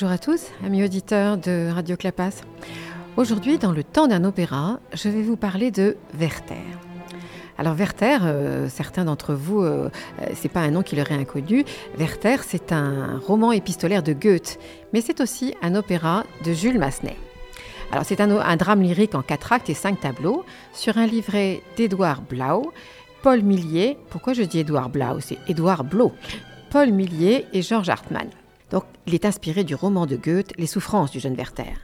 Bonjour à tous, amis auditeurs de Radio Clapas. Aujourd'hui, dans le temps d'un opéra, je vais vous parler de Werther. Alors Werther, euh, certains d'entre vous, euh, euh, c'est pas un nom qui leur est inconnu. Werther, c'est un roman épistolaire de Goethe, mais c'est aussi un opéra de Jules Massenet. Alors c'est un, un, drame lyrique en quatre actes et cinq tableaux sur un livret d'Édouard Blau, Paul Millier. Pourquoi je dis Édouard Blau? C'est Édouard Blau. Paul Millier et Georges Hartmann. Donc il est inspiré du roman de Goethe, Les souffrances du jeune Werther.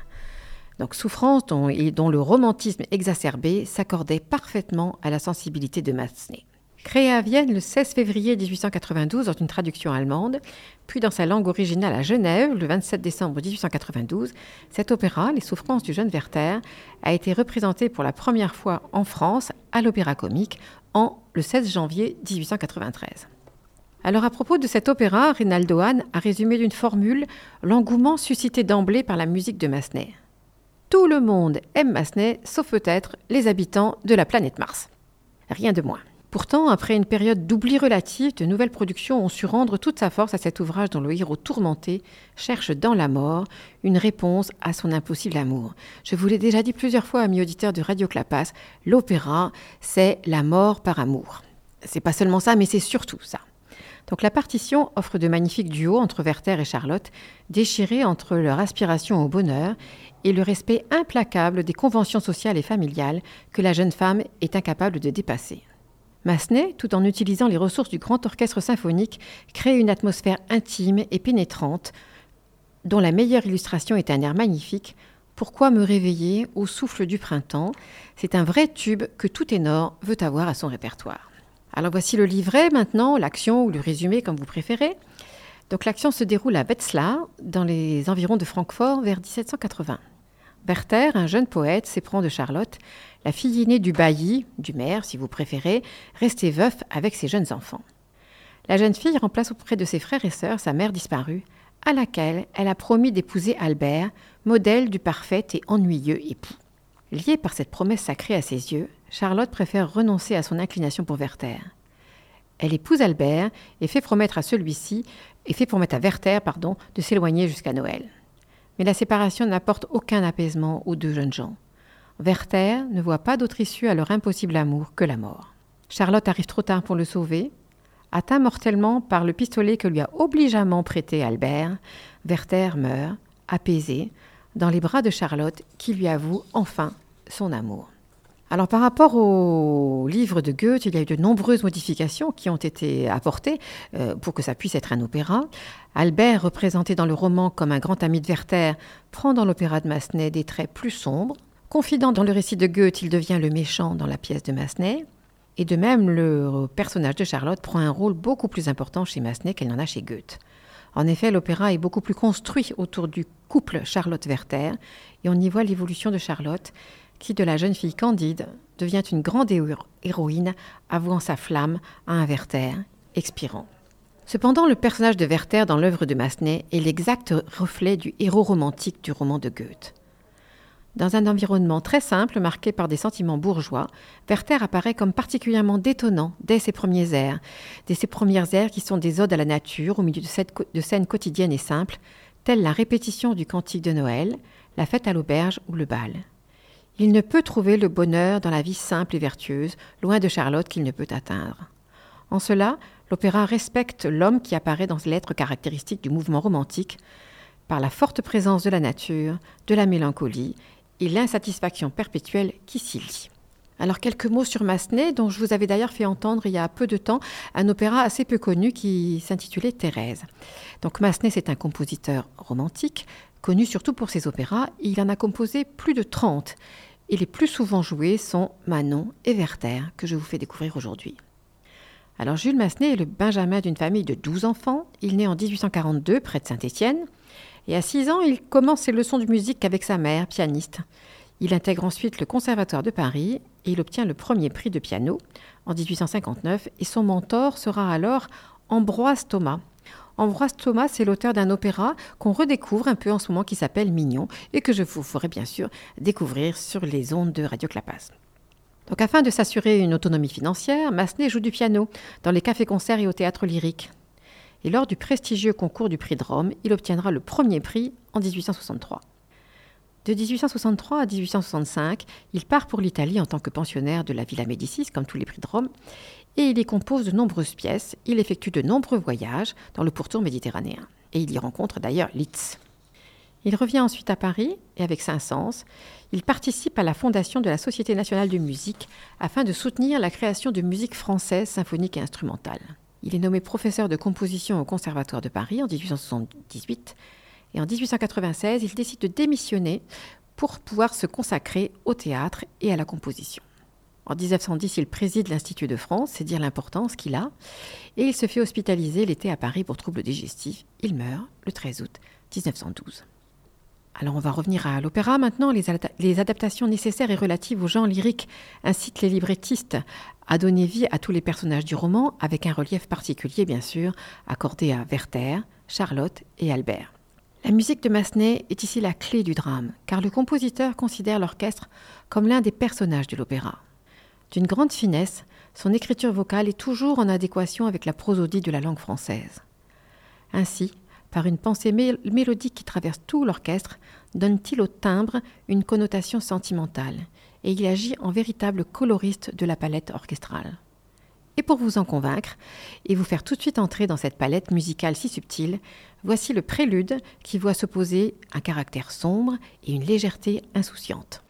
Donc souffrance dont, et dont le romantisme exacerbé s'accordait parfaitement à la sensibilité de Massenet. Créé à Vienne le 16 février 1892 dans une traduction allemande, puis dans sa langue originale à Genève le 27 décembre 1892, cet opéra, Les souffrances du jeune Werther, a été représenté pour la première fois en France à l'Opéra Comique en le 16 janvier 1893. Alors à propos de cet opéra, Rinaldo Hahn a résumé d'une formule l'engouement suscité d'emblée par la musique de Massenet. Tout le monde aime Massenet, sauf peut-être les habitants de la planète Mars. Rien de moins. Pourtant, après une période d'oubli relatif, de nouvelles productions ont su rendre toute sa force à cet ouvrage dont le héros tourmenté cherche dans la mort une réponse à son impossible amour. Je vous l'ai déjà dit plusieurs fois, amis auditeurs de Radio Clapas, l'opéra, c'est la mort par amour. C'est pas seulement ça, mais c'est surtout ça. Donc la partition offre de magnifiques duos entre Werther et Charlotte, déchirés entre leur aspiration au bonheur et le respect implacable des conventions sociales et familiales que la jeune femme est incapable de dépasser. Massenet, tout en utilisant les ressources du grand orchestre symphonique, crée une atmosphère intime et pénétrante, dont la meilleure illustration est un air magnifique, Pourquoi me réveiller au souffle du printemps? C'est un vrai tube que tout ténor veut avoir à son répertoire. Alors voici le livret maintenant, l'action ou le résumé comme vous préférez. Donc l'action se déroule à Wetzlar, dans les environs de Francfort, vers 1780. Werther, un jeune poète, s'éprend de Charlotte, la fille aînée du bailli, du maire si vous préférez, resté veuf avec ses jeunes enfants. La jeune fille remplace auprès de ses frères et sœurs sa mère disparue, à laquelle elle a promis d'épouser Albert, modèle du parfait et ennuyeux époux. Liée par cette promesse sacrée à ses yeux, Charlotte préfère renoncer à son inclination pour Werther. Elle épouse Albert et fait promettre à celui-ci et fait promettre à Werther pardon, de s'éloigner jusqu'à Noël. Mais la séparation n'apporte aucun apaisement aux deux jeunes gens. Werther ne voit pas d'autre issue à leur impossible amour que la mort. Charlotte arrive trop tard pour le sauver. Atteint mortellement par le pistolet que lui a obligeamment prêté Albert, Werther meurt, apaisé, dans les bras de Charlotte qui lui avoue enfin son amour. Alors par rapport au livre de Goethe, il y a eu de nombreuses modifications qui ont été apportées euh, pour que ça puisse être un opéra. Albert, représenté dans le roman comme un grand ami de Werther, prend dans l'opéra de Massenet des traits plus sombres. Confident dans le récit de Goethe, il devient le méchant dans la pièce de Massenet. Et de même, le personnage de Charlotte prend un rôle beaucoup plus important chez Massenet qu'elle n'en a chez Goethe. En effet, l'opéra est beaucoup plus construit autour du couple Charlotte-Werther, et on y voit l'évolution de Charlotte, qui, de la jeune fille candide, devient une grande héroïne, avouant sa flamme à un Werther, expirant. Cependant, le personnage de Werther dans l'œuvre de Massenet est l'exact reflet du héros romantique du roman de Goethe. Dans un environnement très simple, marqué par des sentiments bourgeois, Werther apparaît comme particulièrement détonnant dès ses premiers airs, dès ses premières airs qui sont des odes à la nature au milieu de, scènes quotidiennes et simples, telles la répétition du cantique de Noël, la fête à l'auberge ou le bal. Il ne peut trouver le bonheur dans la vie simple et vertueuse, loin de Charlotte qu'il ne peut atteindre. En cela, l'opéra respecte l'homme qui apparaît dans l'être caractéristique du mouvement romantique, par la forte présence de la nature, de la mélancolie et l'insatisfaction perpétuelle qui s'y lie. Alors quelques mots sur Massenet, dont je vous avais d'ailleurs fait entendre il y a peu de temps un opéra assez peu connu qui s'intitulait Thérèse. Donc Massenet, c'est un compositeur romantique, connu surtout pour ses opéras. Il en a composé plus de 30 et les plus souvent joués sont Manon et Werther, que je vous fais découvrir aujourd'hui. Alors Jules Massenet est le benjamin d'une famille de 12 enfants. Il naît en 1842 près de Saint-Étienne. Et à 6 ans, il commence ses leçons de musique avec sa mère, pianiste. Il intègre ensuite le Conservatoire de Paris et il obtient le premier prix de piano en 1859 et son mentor sera alors Ambroise Thomas, Ambroise Thomas est l'auteur d'un opéra qu'on redécouvre un peu en ce moment qui s'appelle Mignon et que je vous ferai bien sûr découvrir sur les ondes de Radio Clapas. Donc afin de s'assurer une autonomie financière, Massenet joue du piano dans les cafés-concerts et au théâtre lyrique. Et lors du prestigieux concours du prix de Rome, il obtiendra le premier prix en 1863. De 1863 à 1865, il part pour l'Italie en tant que pensionnaire de la Villa Médicis, comme tous les prix de Rome, et il y compose de nombreuses pièces. Il effectue de nombreux voyages dans le pourtour méditerranéen. Et il y rencontre d'ailleurs Liszt. Il revient ensuite à Paris et avec Saint-Saëns, il participe à la fondation de la Société nationale de musique afin de soutenir la création de musique française symphonique et instrumentale. Il est nommé professeur de composition au Conservatoire de Paris en 1878 et en 1896, il décide de démissionner pour pouvoir se consacrer au théâtre et à la composition. En 1910, il préside l'Institut de France, c'est dire l'importance qu'il a, et il se fait hospitaliser l'été à Paris pour troubles digestifs. Il meurt le 13 août 1912. Alors on va revenir à l'opéra maintenant. Les, adaptations nécessaires et relatives au genre lyrique incitent les librettistes à donner vie à tous les personnages du roman, avec un relief particulier bien sûr, accordé à Werther, Charlotte et Albert. La musique de Massenet est ici la clé du drame, car le compositeur considère l'orchestre comme l'un des personnages de l'opéra. D'une grande finesse, son écriture vocale est toujours en adéquation avec la prosodie de la langue française. Ainsi, par une pensée mélodique qui traverse tout l'orchestre, donne-t-il au timbre une connotation sentimentale, et il agit en véritable coloriste de la palette orchestrale. Et pour vous en convaincre, et vous faire tout de suite entrer dans cette palette musicale si subtile, voici le prélude qui voit s'opposer un caractère sombre et une légèreté insouciante.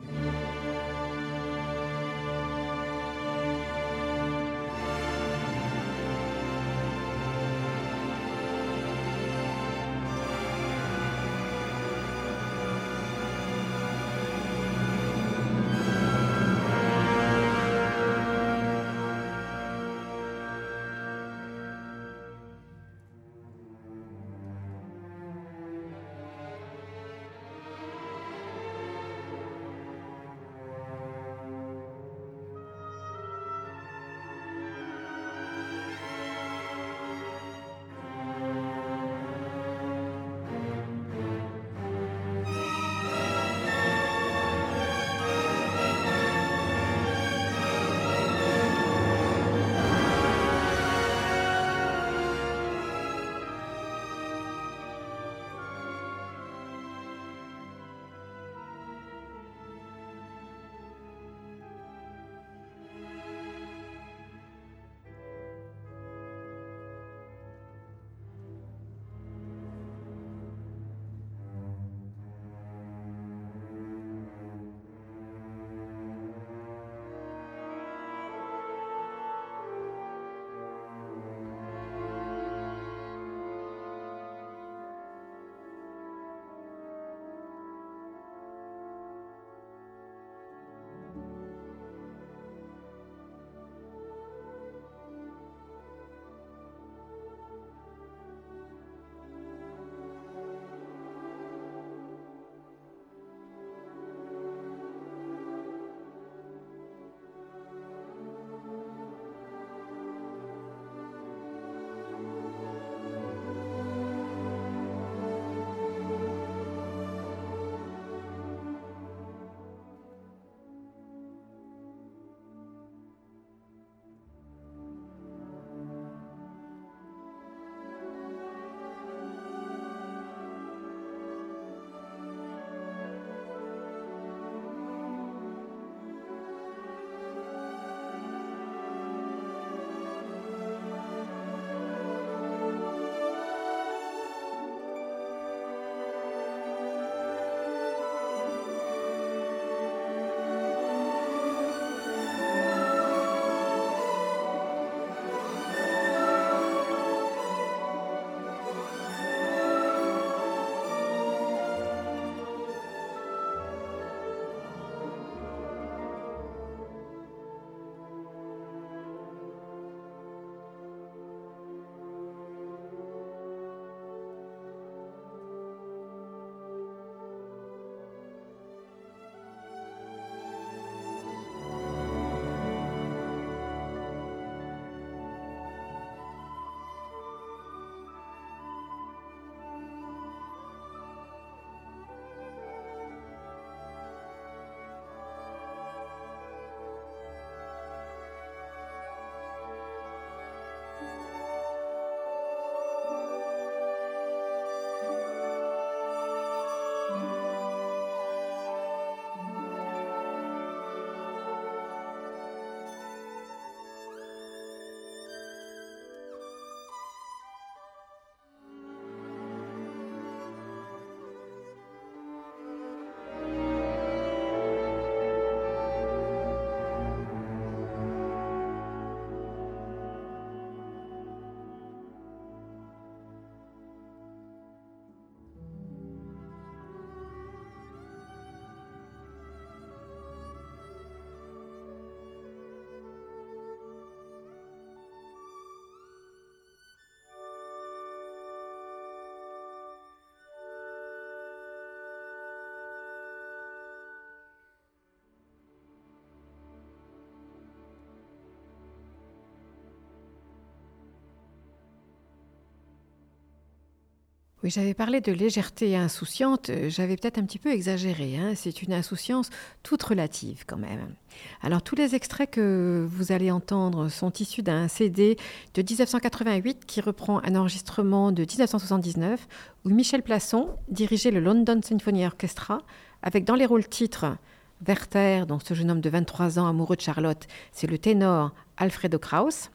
Oui, j'avais parlé de légèreté insouciante, euh, j'avais peut-être un petit peu exagéré. Hein. C'est une insouciance toute relative quand même. Alors tous les extraits que vous allez entendre sont issus d'un CD de 1988 qui reprend un enregistrement de 1979 où Michel Plasson dirigeait le London Symphony Orchestra avec dans les rôles titres Werther, donc ce jeune homme de 23 ans amoureux de Charlotte, c'est le ténor Alfredo Kraus.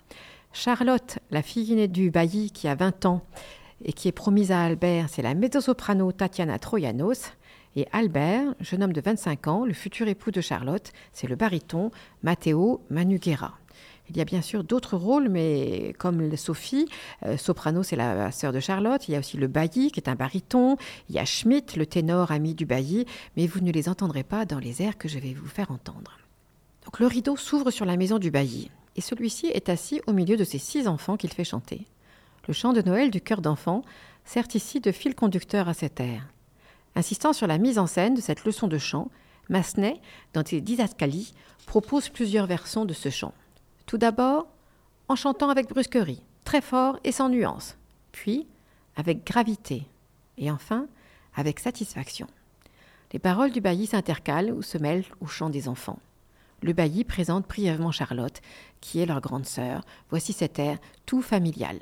Charlotte, la fille aînée du bailli qui a 20 ans, et qui est promise à Albert, c'est la mezzo-soprano Tatiana Troyanos. Et Albert, jeune homme de 25 ans, le futur époux de Charlotte, c'est le baryton Matteo Manuguera. Il y a bien sûr d'autres rôles, mais comme Sophie, euh, soprano, c'est la, sœur de Charlotte. Il y a aussi le bailli, qui est un baryton. Il y a Schmidt, le ténor ami du bailli, mais vous ne les entendrez pas dans les airs que je vais vous faire entendre. Donc le rideau s'ouvre sur la maison du bailli, et celui-ci est assis au milieu de ses six enfants qu'il fait chanter. Le chant de Noël du cœur d'enfant sert ici de fil conducteur à cet air. Insistant sur la mise en scène de cette leçon de chant, Massenet, dans ses didascalies, propose plusieurs versions de ce chant. Tout d'abord, en chantant avec brusquerie, très fort et sans nuance, puis avec gravité, et enfin avec satisfaction. Les paroles du bailli s'intercalent ou se mêlent au chant des enfants. Le bailli présente brièvement Charlotte, qui est leur grande sœur. Voici cet air tout familial.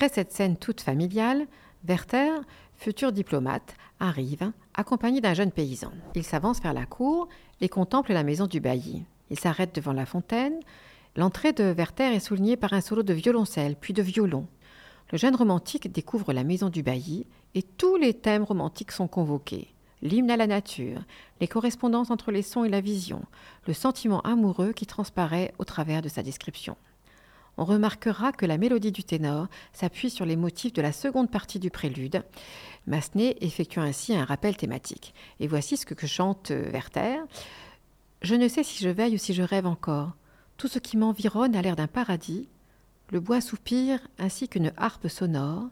Après cette scène toute familiale, Werther, futur diplomate, arrive, accompagné d'un jeune paysan. Il s'avance vers la cour et contemple la maison du bailli. Il s'arrête devant la fontaine. L'entrée de Werther est soulignée par un solo de violoncelle, puis de violon. Le jeune romantique découvre la maison du bailli et tous les thèmes romantiques sont convoqués. L'hymne à la nature, les correspondances entre les sons et la vision, le sentiment amoureux qui transparaît au travers de sa description on remarquera que la mélodie du ténor s'appuie sur les motifs de la seconde partie du prélude. Massenet effectue ainsi un rappel thématique. Et voici ce que chante euh, Werther. Je ne sais si je veille ou si je rêve encore. Tout ce qui m'environne a l'air d'un paradis. Le bois soupire ainsi qu'une harpe sonore.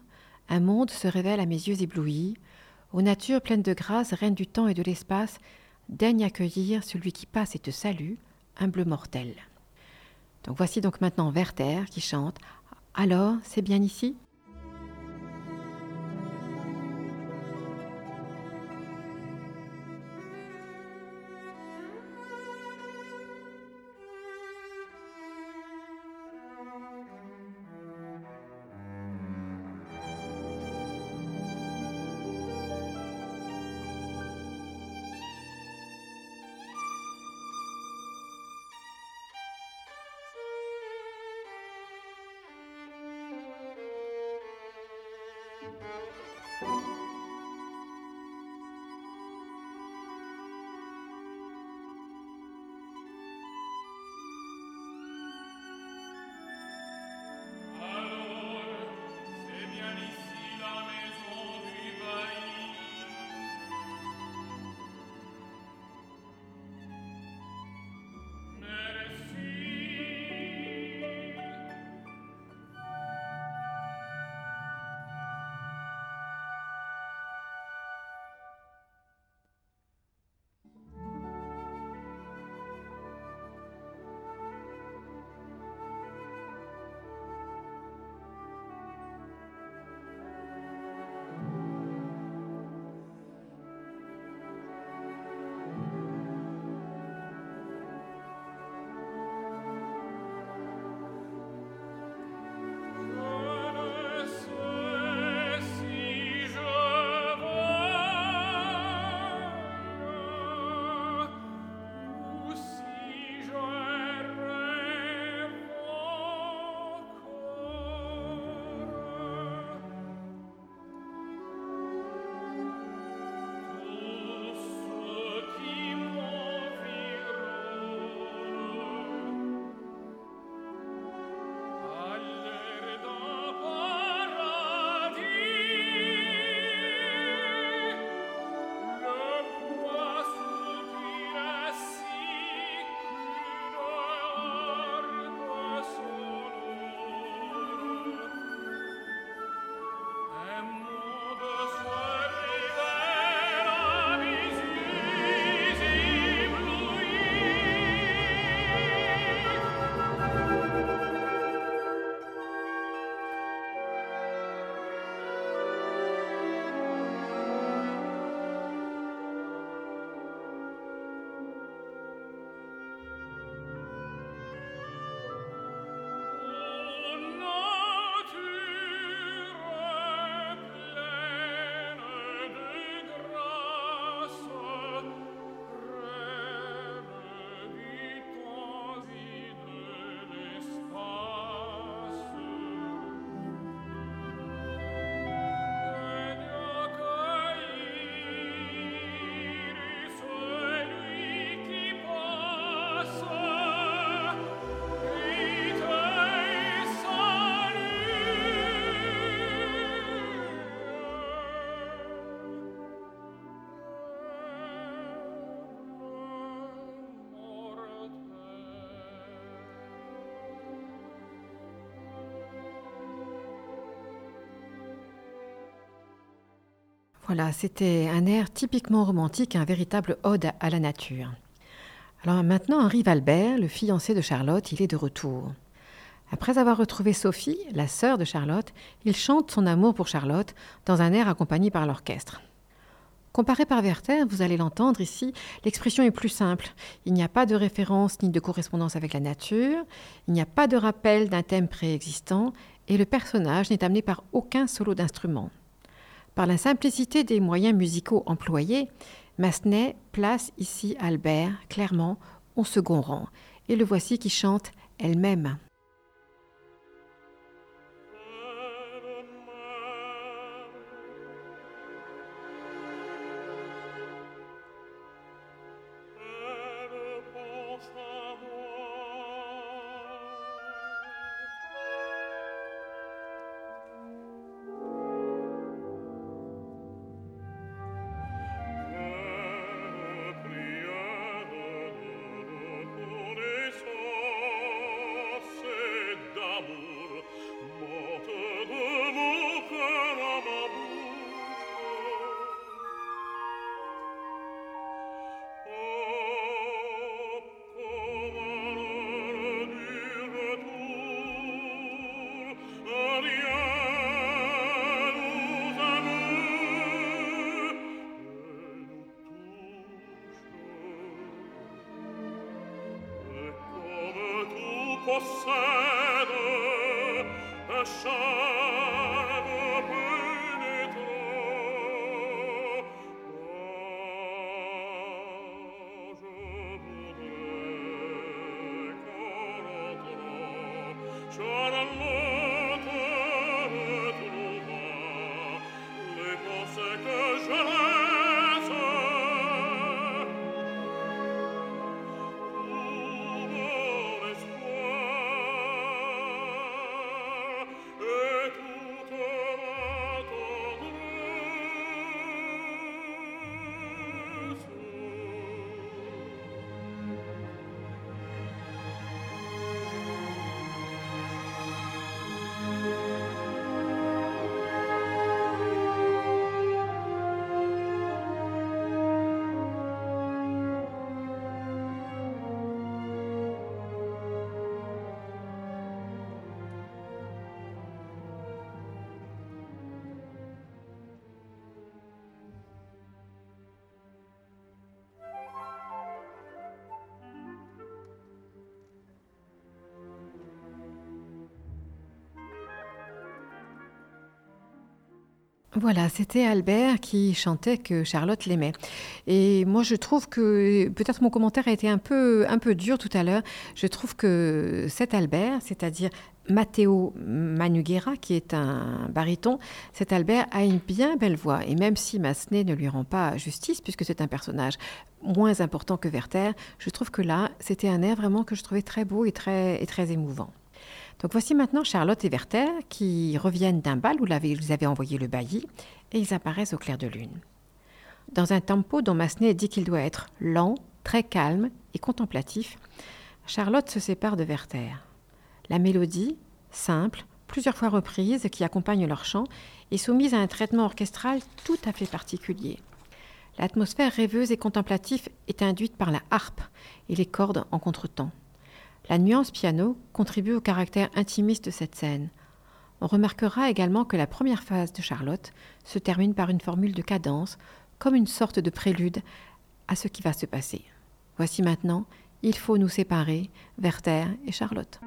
Un monde se révèle à mes yeux éblouis. Aux natures pleines de grâce, reine du temps et de l'espace, daigne accueillir celui qui passe et te salue, humble mortel. Donc voici donc maintenant Werther qui chante. Alors, c'est bien ici? Voilà, c'était un air typiquement romantique, un véritable ode à la nature. Alors maintenant arrive Albert, le fiancé de Charlotte, il est de retour. Après avoir retrouvé Sophie, la sœur de Charlotte, il chante son amour pour Charlotte dans un air accompagné par l'orchestre. Comparé par Werther, vous allez l'entendre ici, l'expression est plus simple. Il n'y a pas de référence ni de correspondance avec la nature, il n'y a pas de rappel d'un thème préexistant, et le personnage n'est amené par aucun solo d'instrument. Par la simplicité des moyens musicaux employés, Massenet place ici Albert clairement au second rang, et le voici qui chante elle-même. Voilà, c'était Albert qui chantait que Charlotte l'aimait. Et moi, je trouve que peut-être mon commentaire a été un peu, un peu dur tout à l'heure. Je trouve que cet Albert, c'est-à-dire Matteo Manuguera, qui est un baryton, cet Albert a une bien belle voix. Et même si Massenet ne lui rend pas justice, puisque c'est un personnage moins important que Werther, je trouve que là, c'était un air vraiment que je trouvais très beau et très, et très émouvant. Voici maintenant Charlotte et Werther qui reviennent d'un bal où ils avaient envoyé le bailli et ils apparaissent au clair de lune. Dans un tempo dont Massenet dit qu'il doit être lent, très calme et contemplatif, Charlotte se sépare de Werther. La mélodie, simple, plusieurs fois reprise, qui accompagne leur chant, est soumise à un traitement orchestral tout à fait particulier. L'atmosphère rêveuse et contemplative est induite par la harpe et les cordes en contretemps. La nuance piano contribue au caractère intimiste de cette scène. On remarquera également que la première phase de Charlotte se termine par une formule de cadence, comme une sorte de prélude à ce qui va se passer. Voici maintenant Il faut nous séparer, Werther et Charlotte.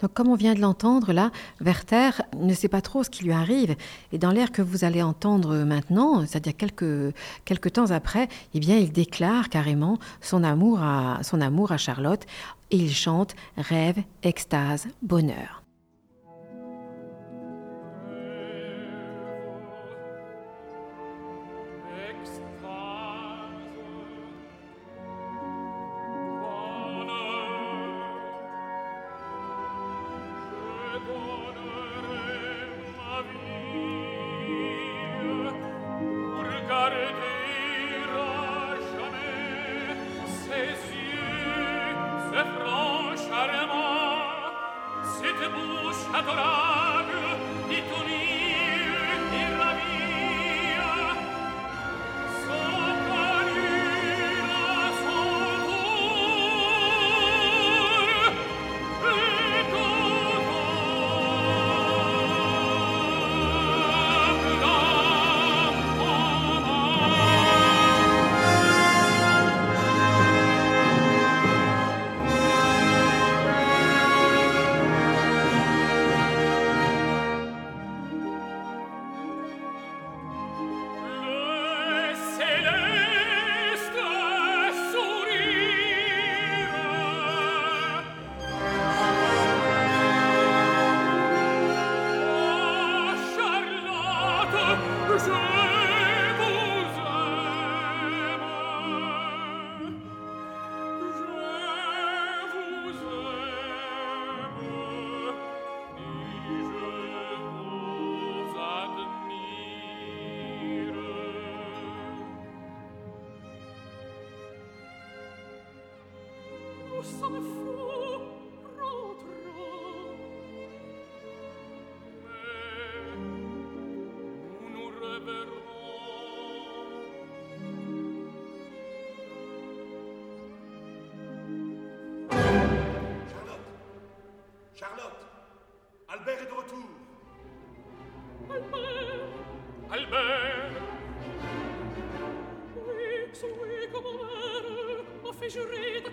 Donc, comme on vient de l'entendre, là, Werther ne sait pas trop ce qui lui arrive. Et dans l'air que vous allez entendre maintenant, c'est-à-dire quelques, quelques temps après, eh bien, il déclare carrément son amour à, son amour à Charlotte et il chante Rêve, extase, bonheur.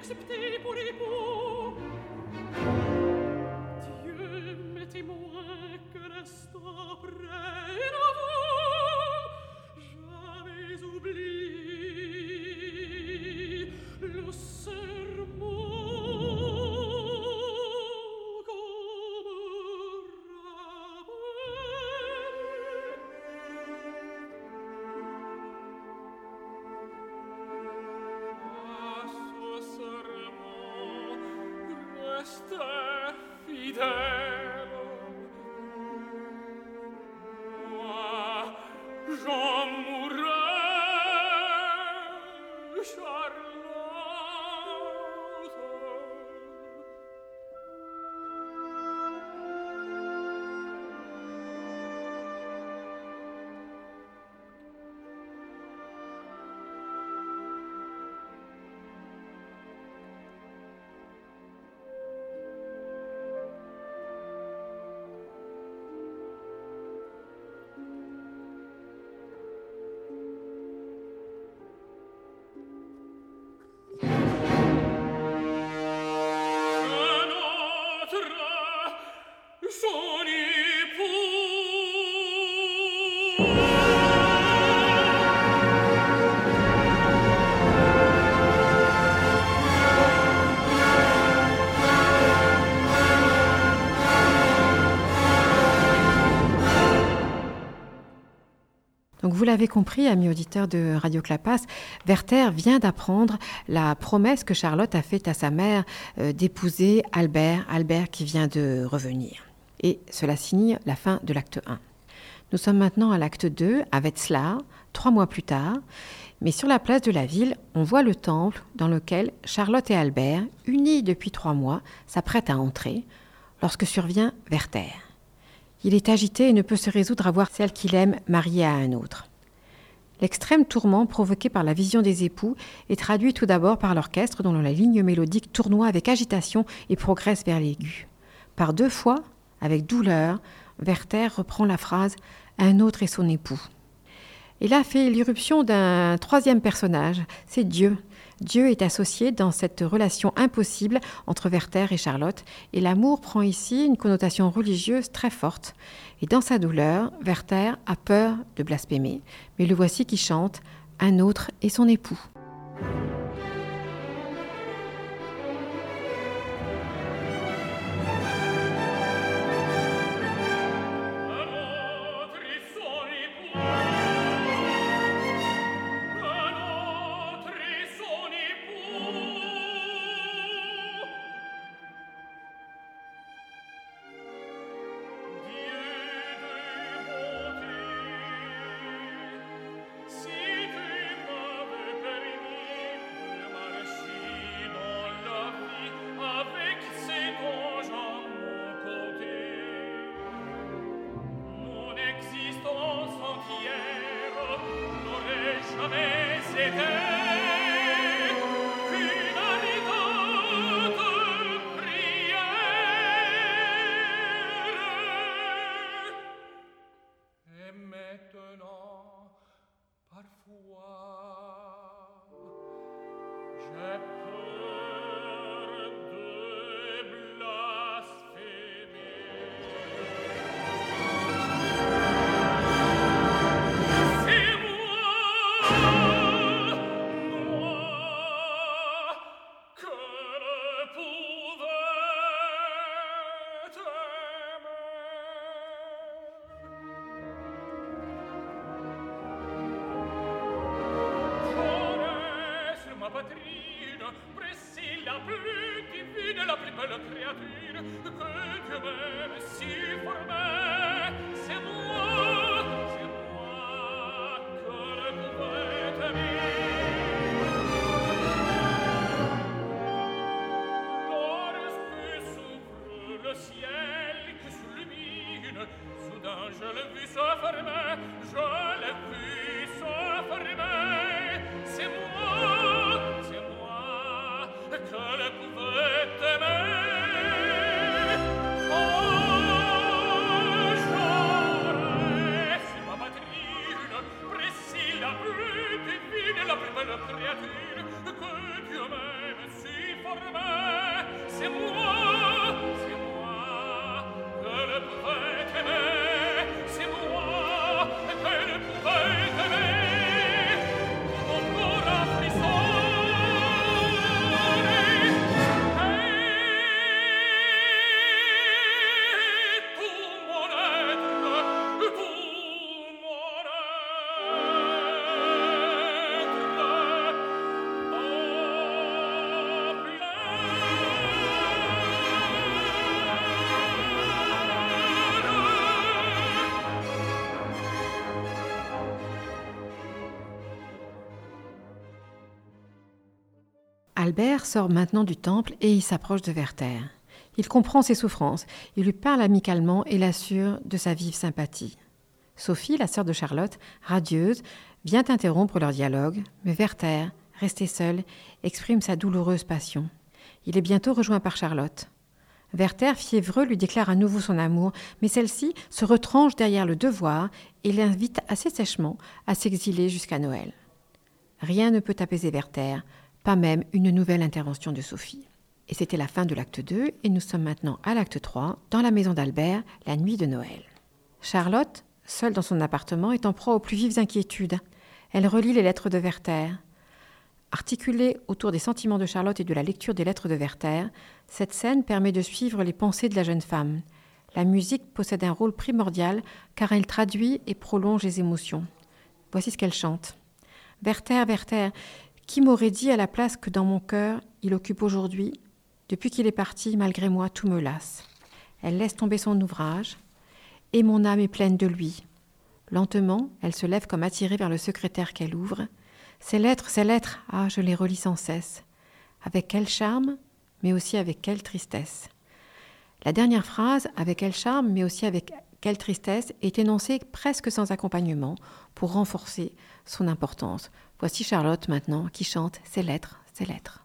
accepté pour époux vous l'avez compris, amis auditeurs de Radio Clapas, Werther vient d'apprendre la promesse que Charlotte a faite à sa mère euh, d'épouser Albert, Albert qui vient de revenir. Et cela signe la fin de l'acte 1. Nous sommes maintenant à l'acte 2, à Wetzlar, trois mois plus tard, mais sur la place de la ville, on voit le temple dans lequel Charlotte et Albert, unis depuis trois mois, s'apprêtent à entrer, lorsque survient Werther. Il est agité et ne peut se résoudre à voir celle qu'il aime mariée à un autre. L'extrême tourment provoqué par la vision des époux est traduit tout d'abord par l'orchestre dont la ligne mélodique tournoie avec agitation et progresse vers l'aigu. Par deux fois, avec douleur, Werther reprend la phrase Un autre est son époux. Et là fait l'irruption d'un troisième personnage, c'est Dieu. Dieu est associé dans cette relation impossible entre Werther et Charlotte, et l'amour prend ici une connotation religieuse très forte. Et dans sa douleur, Werther a peur de blasphémer, mais le voici qui chante Un autre et son époux. Albert sort maintenant du temple et il s'approche de Werther. Il comprend ses souffrances, il lui parle amicalement et l'assure de sa vive sympathie. Sophie, la sœur de Charlotte, radieuse, vient interrompre leur dialogue, mais Werther, resté seul, exprime sa douloureuse passion. Il est bientôt rejoint par Charlotte. Werther, fiévreux, lui déclare à nouveau son amour, mais celle-ci se retranche derrière le devoir et l'invite assez sèchement à s'exiler jusqu'à Noël. Rien ne peut apaiser Werther, pas même une nouvelle intervention de Sophie. Et c'était la fin de l'acte 2 et nous sommes maintenant à l'acte 3, dans la maison d'Albert, la nuit de Noël. Charlotte, seule dans son appartement, est en proie aux plus vives inquiétudes. Elle relit les lettres de Werther. Articulée autour des sentiments de Charlotte et de la lecture des lettres de Werther, cette scène permet de suivre les pensées de la jeune femme. La musique possède un rôle primordial car elle traduit et prolonge les émotions. Voici ce qu'elle chante. Werther, Werther, qui m'aurait dit à la place que dans mon cœur il occupe aujourd'hui Depuis qu'il est parti, malgré moi, tout me lasse. Elle laisse tomber son ouvrage, et mon âme est pleine de lui. Lentement, elle se lève comme attirée vers le secrétaire qu'elle ouvre. Ces lettres, ces lettres, ah, je les relis sans cesse. Avec quel charme, mais aussi avec quelle tristesse. La dernière phrase, avec quel charme, mais aussi avec quelle tristesse, est énoncée presque sans accompagnement pour renforcer son importance, Voici Charlotte maintenant qui chante ses lettres, ses lettres.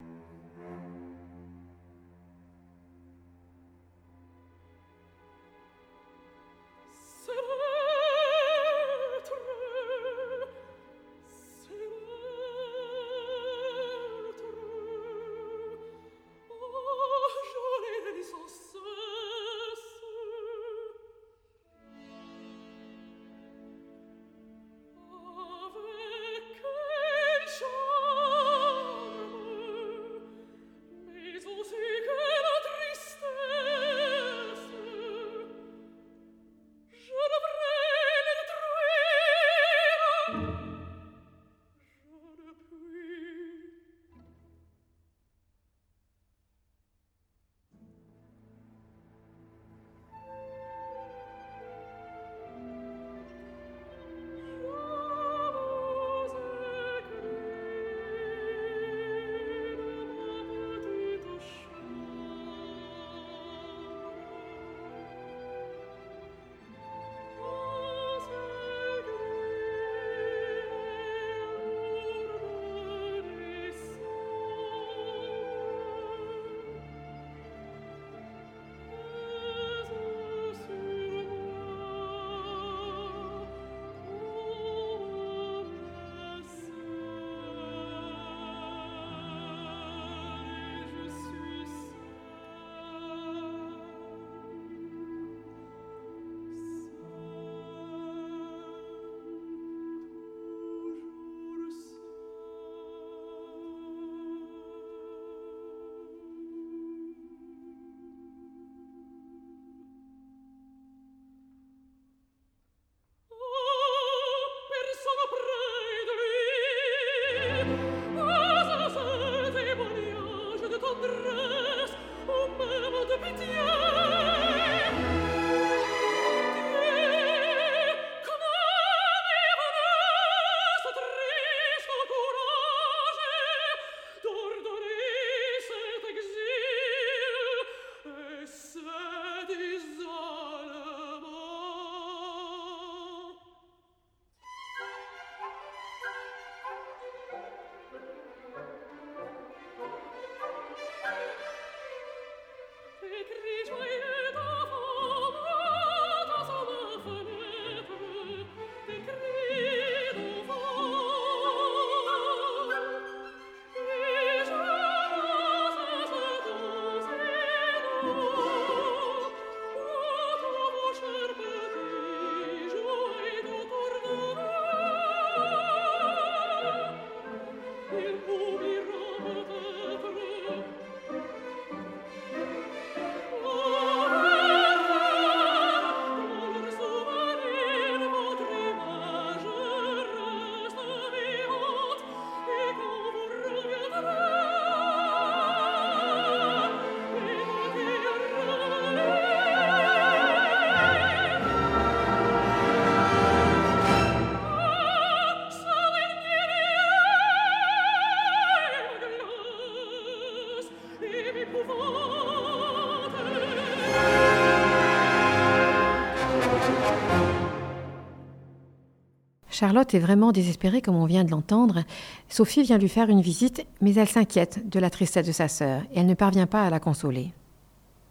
Charlotte est vraiment désespérée comme on vient de l'entendre. Sophie vient lui faire une visite, mais elle s'inquiète de la tristesse de sa sœur et elle ne parvient pas à la consoler.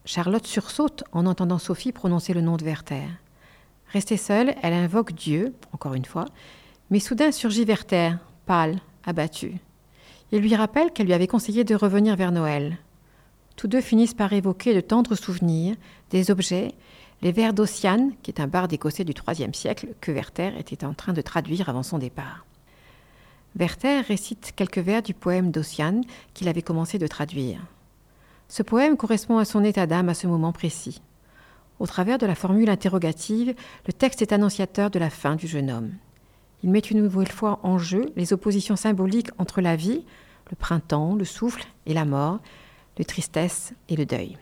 Charlotte sursaute en entendant Sophie prononcer le nom de Werther. Restée seule, elle invoque Dieu, encore une fois, mais soudain surgit Werther, pâle, abattu. Il lui rappelle qu'elle lui avait conseillé de revenir vers Noël. Tous deux finissent par évoquer de tendres souvenirs, des objets, les vers d'Ossiane, qui est un barde écossais du IIIe siècle que Werther était en train de traduire avant son départ. Werther récite quelques vers du poème d'Ossiane qu'il avait commencé de traduire. Ce poème correspond à son état d'âme à ce moment précis. Au travers de la formule interrogative, le texte est annonciateur de la fin du jeune homme. Il met une nouvelle fois en jeu les oppositions symboliques entre la vie, le printemps, le souffle et la mort, le tristesse et le deuil.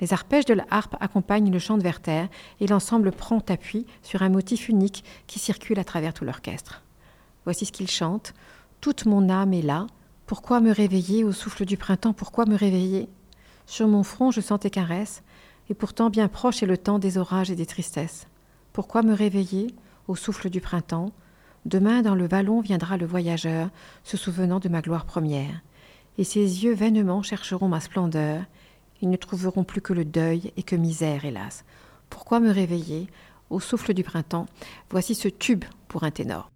Les arpèges de la harpe accompagnent le chant de Werther et l'ensemble prend appui sur un motif unique qui circule à travers tout l'orchestre. Voici ce qu'il chante Toute mon âme est là. Pourquoi me réveiller au souffle du printemps? Pourquoi me réveiller? Sur mon front, je sens tes caresses, et pourtant bien proche est le temps des orages et des tristesses. Pourquoi me réveiller au souffle du printemps? Demain, dans le vallon, viendra le voyageur, se souvenant de ma gloire première, et ses yeux vainement chercheront ma splendeur, ils ne trouveront plus que le deuil et que misère, hélas. Pourquoi me réveiller? Au souffle du printemps, voici ce tube pour un ténor.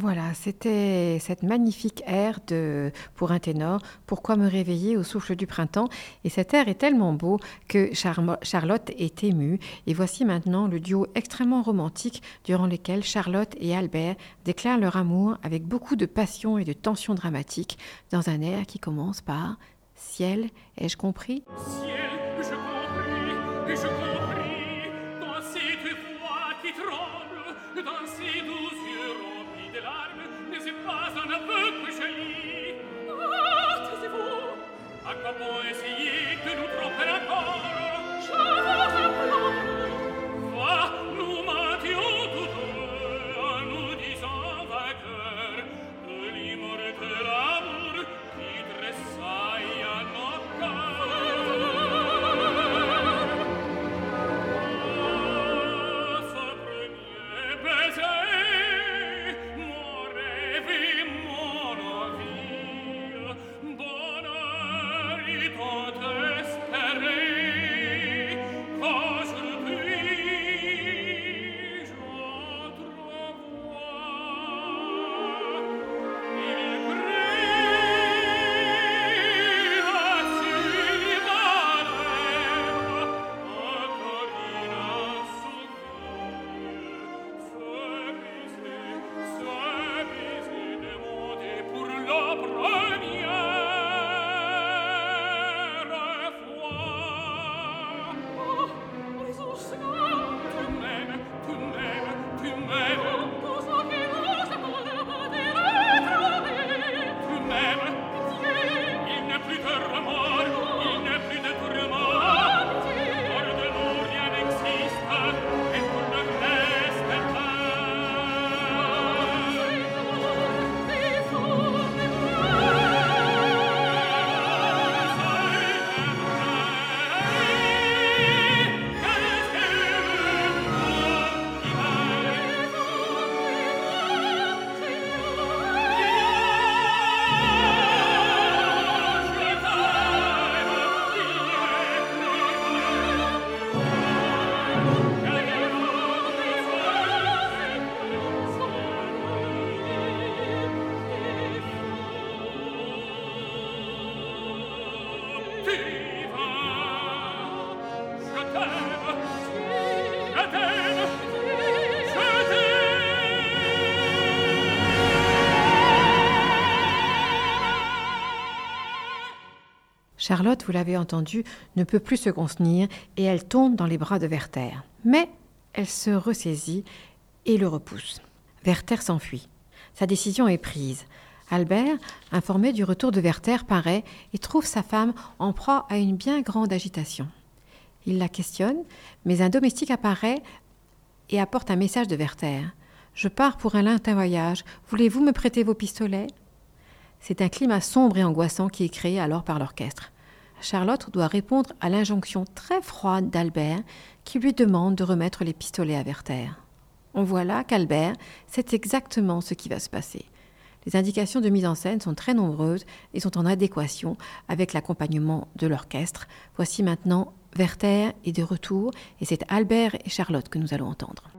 Voilà, c'était cette magnifique air de, pour un ténor, Pourquoi me réveiller au souffle du printemps? Et cet air est tellement beau que Charlotte est émue. Et voici maintenant le duo extrêmement romantique durant lequel Charlotte et Albert déclarent leur amour avec beaucoup de passion et de tension dramatique dans un air qui commence par Ciel, ai-je compris? Ciel, je Charlotte, vous l'avez entendu, ne peut plus se contenir et elle tombe dans les bras de Werther. Mais elle se ressaisit et le repousse. Werther s'enfuit. Sa décision est prise. Albert, informé du retour de Werther, paraît et trouve sa femme en proie à une bien grande agitation. Il la questionne, mais un domestique apparaît et apporte un message de Werther. Je pars pour un lointain voyage. Voulez-vous me prêter vos pistolets? C'est un climat sombre et angoissant qui est créé alors par l'orchestre. Charlotte doit répondre à l'injonction très froide d'Albert qui lui demande de remettre les pistolets à Werther. On voit là qu'Albert sait exactement ce qui va se passer. Les indications de mise en scène sont très nombreuses et sont en adéquation avec l'accompagnement de l'orchestre. Voici maintenant Werther est de retour et c'est Albert et Charlotte que nous allons entendre.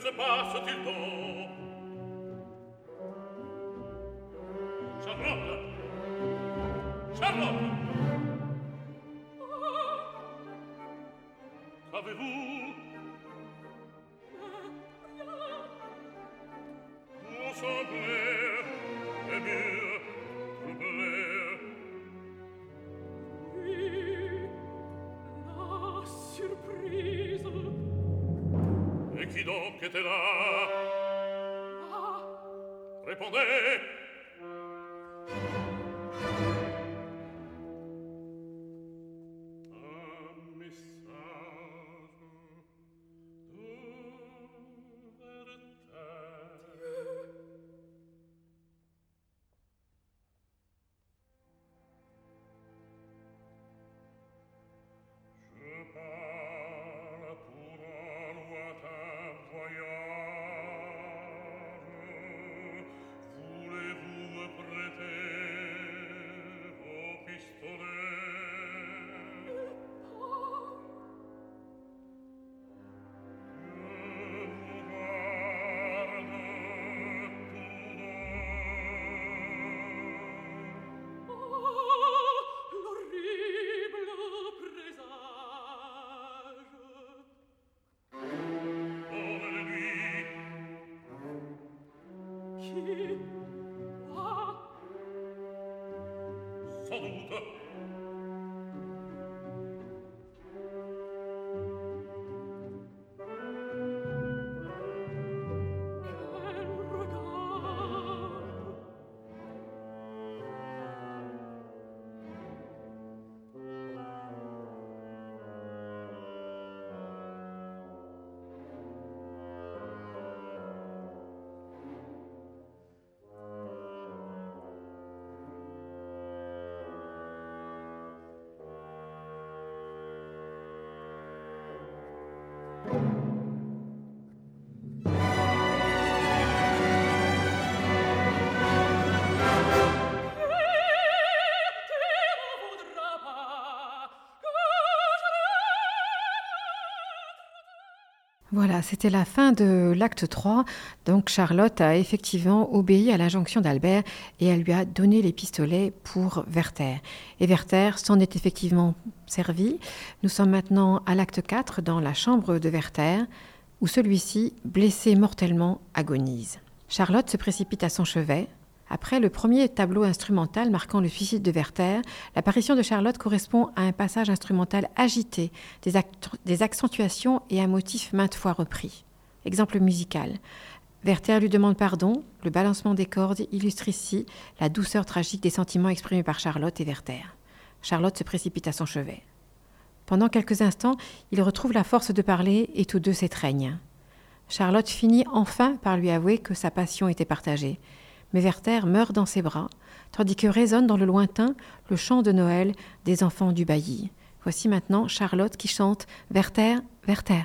Se passe-t-il donc Charlotte Voilà, c'était la fin de l'acte 3. Donc Charlotte a effectivement obéi à l'injonction d'Albert et elle lui a donné les pistolets pour Werther. Et Werther s'en est effectivement servi. Nous sommes maintenant à l'acte 4 dans la chambre de Werther où celui-ci, blessé mortellement, agonise. Charlotte se précipite à son chevet. Après le premier tableau instrumental marquant le suicide de Werther, l'apparition de Charlotte correspond à un passage instrumental agité, des, accentuations et un motif maintes fois repris. Exemple musical. Werther lui demande pardon, le balancement des cordes illustre ici la douceur tragique des sentiments exprimés par Charlotte et Werther. Charlotte se précipite à son chevet. Pendant quelques instants, il retrouve la force de parler et tous deux s'étreignent. Charlotte finit enfin par lui avouer que sa passion était partagée. Mais Werther meurt dans ses bras, tandis que résonne dans le lointain le chant de Noël des enfants du bailli. Voici maintenant Charlotte qui chante Werther, Werther.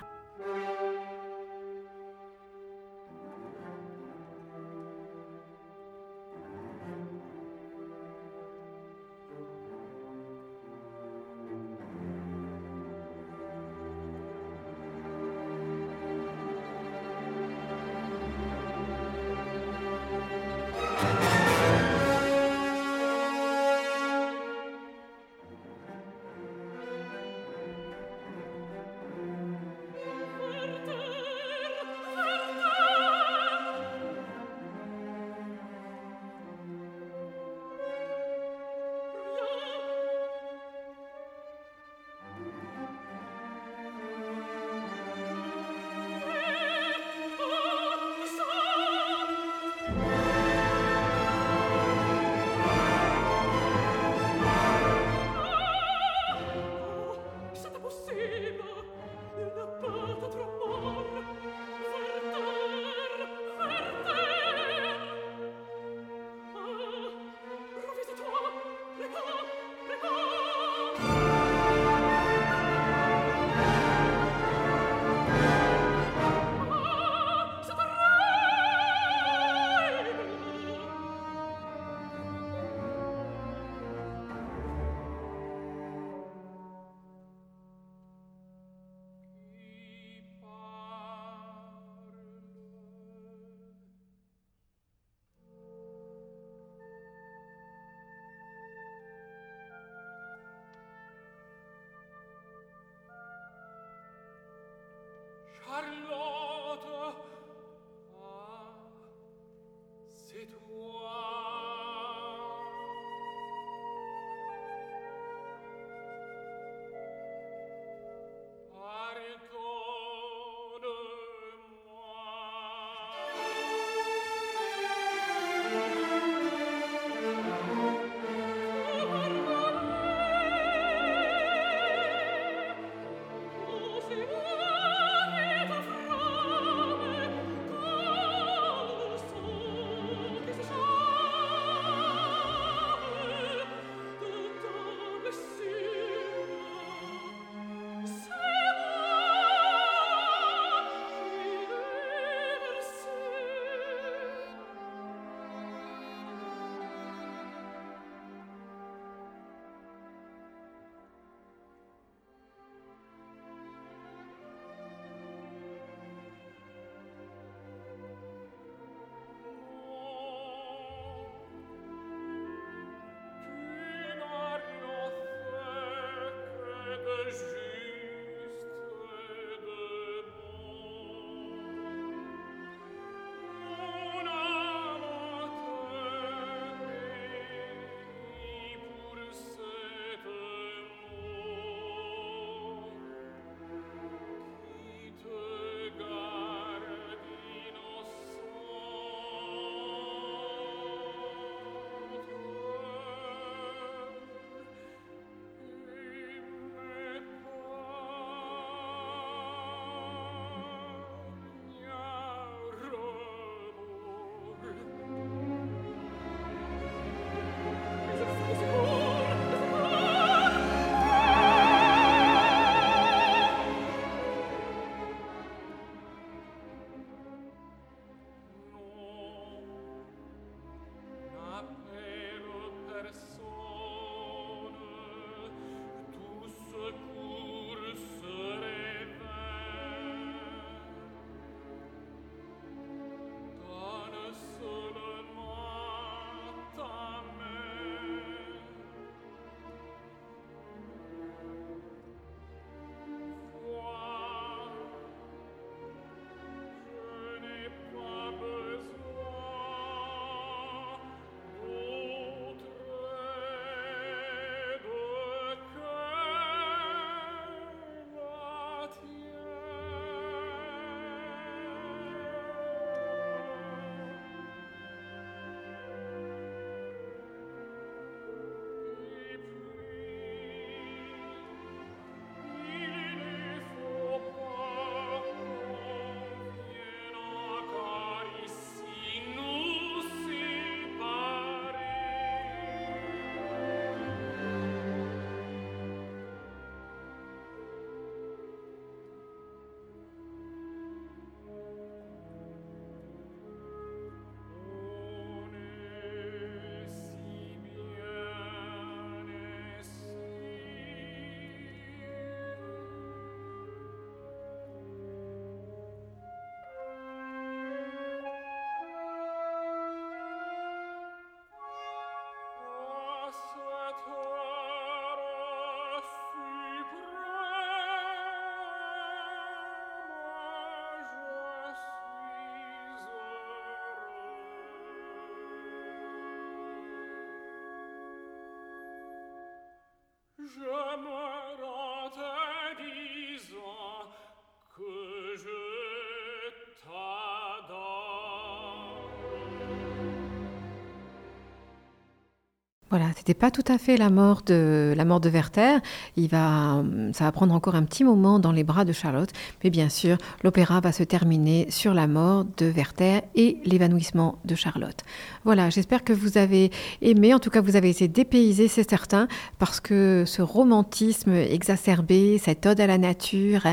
Voilà, c'était pas tout à fait la mort de la mort de Werther. Il va, ça va prendre encore un petit moment dans les bras de Charlotte, mais bien sûr, l'opéra va se terminer sur la mort de Werther et l'évanouissement de Charlotte. Voilà, j'espère que vous avez aimé. En tout cas, vous avez été dépaysé, c'est certain, parce que ce romantisme exacerbé, cette ode à la nature,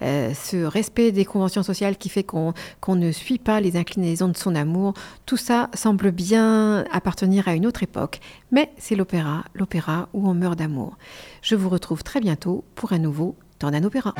euh, ce respect des conventions sociales qui fait qu'on ne suit pas les inclinaisons de son amour, tout ça semble bien appartenir à une autre époque. Mais c'est l'opéra, l'opéra où on meurt d'amour. Je vous retrouve très bientôt pour un nouveau d'un opéra.